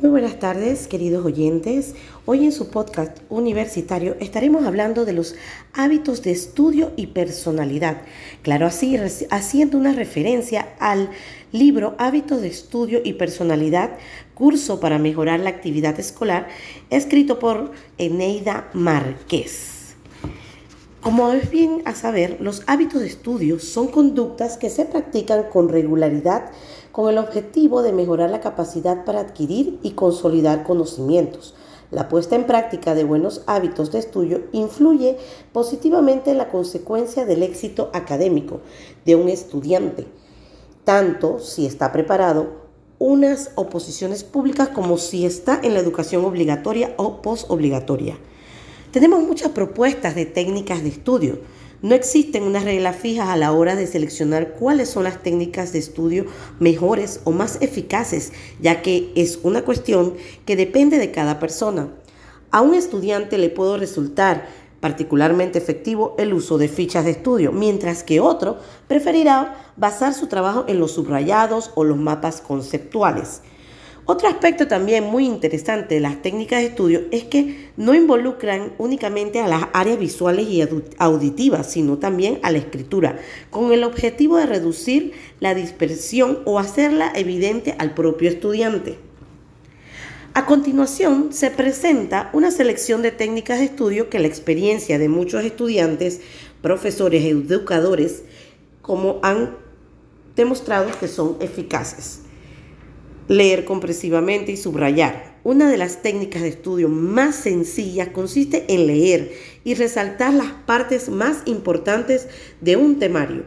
Muy buenas tardes, queridos oyentes. Hoy en su podcast universitario estaremos hablando de los hábitos de estudio y personalidad. Claro, así haciendo una referencia al libro Hábitos de Estudio y Personalidad, curso para mejorar la actividad escolar, escrito por Eneida Márquez. Como es bien a saber, los hábitos de estudio son conductas que se practican con regularidad con el objetivo de mejorar la capacidad para adquirir y consolidar conocimientos. La puesta en práctica de buenos hábitos de estudio influye positivamente en la consecuencia del éxito académico de un estudiante, tanto si está preparado unas oposiciones públicas como si está en la educación obligatoria o posobligatoria. Tenemos muchas propuestas de técnicas de estudio no existen unas reglas fijas a la hora de seleccionar cuáles son las técnicas de estudio mejores o más eficaces, ya que es una cuestión que depende de cada persona. A un estudiante le puede resultar particularmente efectivo el uso de fichas de estudio, mientras que otro preferirá basar su trabajo en los subrayados o los mapas conceptuales. Otro aspecto también muy interesante de las técnicas de estudio es que no involucran únicamente a las áreas visuales y auditivas, sino también a la escritura, con el objetivo de reducir la dispersión o hacerla evidente al propio estudiante. A continuación, se presenta una selección de técnicas de estudio que la experiencia de muchos estudiantes, profesores y educadores, como han demostrado que son eficaces. Leer compresivamente y subrayar. Una de las técnicas de estudio más sencillas consiste en leer y resaltar las partes más importantes de un temario.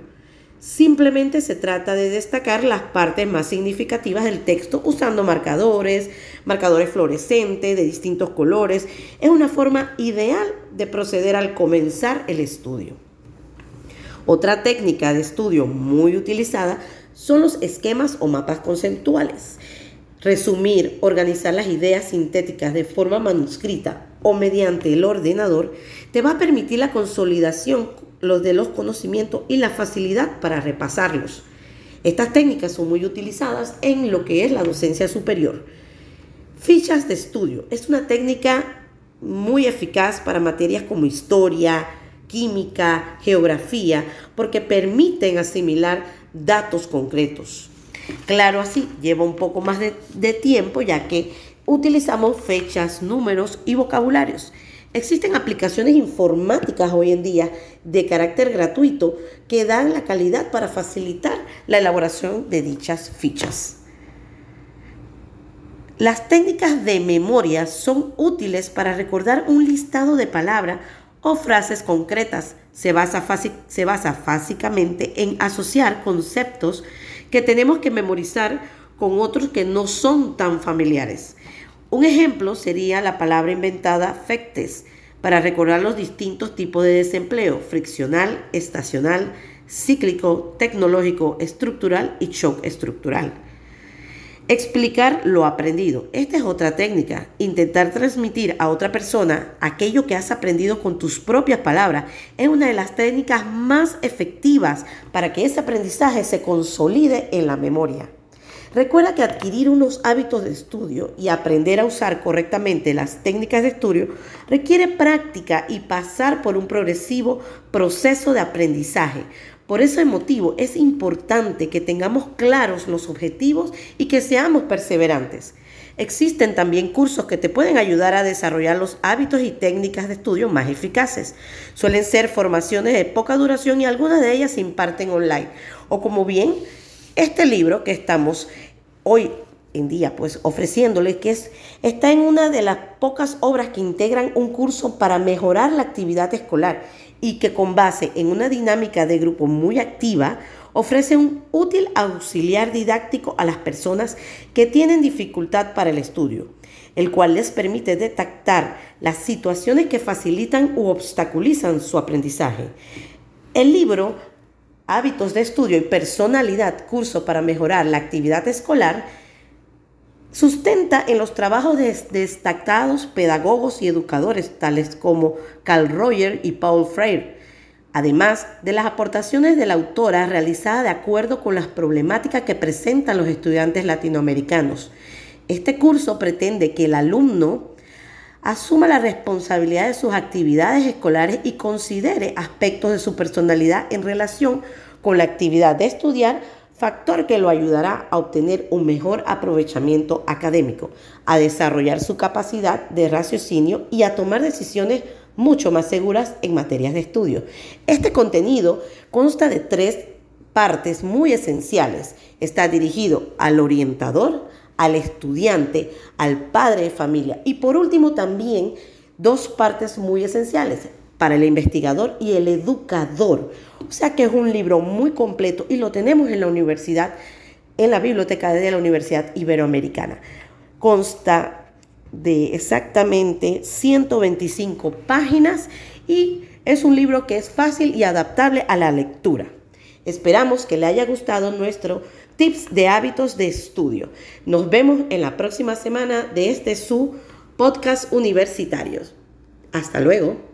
Simplemente se trata de destacar las partes más significativas del texto usando marcadores, marcadores fluorescentes de distintos colores. Es una forma ideal de proceder al comenzar el estudio. Otra técnica de estudio muy utilizada son los esquemas o mapas conceptuales. Resumir, organizar las ideas sintéticas de forma manuscrita o mediante el ordenador te va a permitir la consolidación de los conocimientos y la facilidad para repasarlos. Estas técnicas son muy utilizadas en lo que es la docencia superior. Fichas de estudio es una técnica muy eficaz para materias como historia, química, geografía, porque permiten asimilar datos concretos. Claro, así lleva un poco más de, tiempo ya que utilizamos fechas, números y vocabularios. Existen aplicaciones informáticas hoy en día de carácter gratuito que dan la calidad para facilitar la elaboración de dichas fichas. Las técnicas de memoria son útiles para recordar un listado de palabras o frases concretas. Se basa, básicamente en asociar conceptos que tenemos que memorizar con otros que no son tan familiares. Un ejemplo sería la palabra inventada fectes para recordar los distintos tipos de desempleo, friccional, estacional, cíclico, tecnológico, estructural y shock estructural. Explicar lo aprendido. Esta es otra técnica. Intentar transmitir a otra persona aquello que has aprendido con tus propias palabras es una de las técnicas más efectivas para que ese aprendizaje se consolide en la memoria. Recuerda que adquirir unos hábitos de estudio y aprender a usar correctamente las técnicas de estudio requiere práctica y pasar por un progresivo proceso de aprendizaje por ese motivo es importante que tengamos claros los objetivos y que seamos perseverantes. Existen también cursos que te pueden ayudar a desarrollar los hábitos y técnicas de estudio más eficaces. Suelen ser formaciones de poca duración y algunas de ellas se imparten online. O como bien este libro que estamos hoy en día pues ofreciéndole que es, está en una de las pocas obras que integran un curso para mejorar la actividad escolar y que con base en una dinámica de grupo muy activa ofrece un útil auxiliar didáctico a las personas que tienen dificultad para el estudio, el cual les permite detectar las situaciones que facilitan u obstaculizan su aprendizaje. El libro Hábitos de Estudio y Personalidad, curso para mejorar la actividad escolar, Sustenta en los trabajos de destacados pedagogos y educadores tales como Carl Roger y Paul Freire, además de las aportaciones de la autora realizadas de acuerdo con las problemáticas que presentan los estudiantes latinoamericanos. Este curso pretende que el alumno asuma la responsabilidad de sus actividades escolares y considere aspectos de su personalidad en relación con la actividad de estudiar, factor que lo ayudará a obtener un mejor aprovechamiento académico, a desarrollar su capacidad de raciocinio y a tomar decisiones mucho más seguras en materias de estudio. Este contenido consta de tres partes muy esenciales. Está dirigido al orientador, al estudiante, al padre de familia y por último también dos partes muy esenciales para el investigador y el educador. O sea que es un libro muy completo y lo tenemos en la universidad, en la biblioteca de la Universidad Iberoamericana. Consta de exactamente 125 páginas y es un libro que es fácil y adaptable a la lectura. Esperamos que le haya gustado nuestro tips de hábitos de estudio. Nos vemos en la próxima semana de este su podcast universitario. Hasta luego.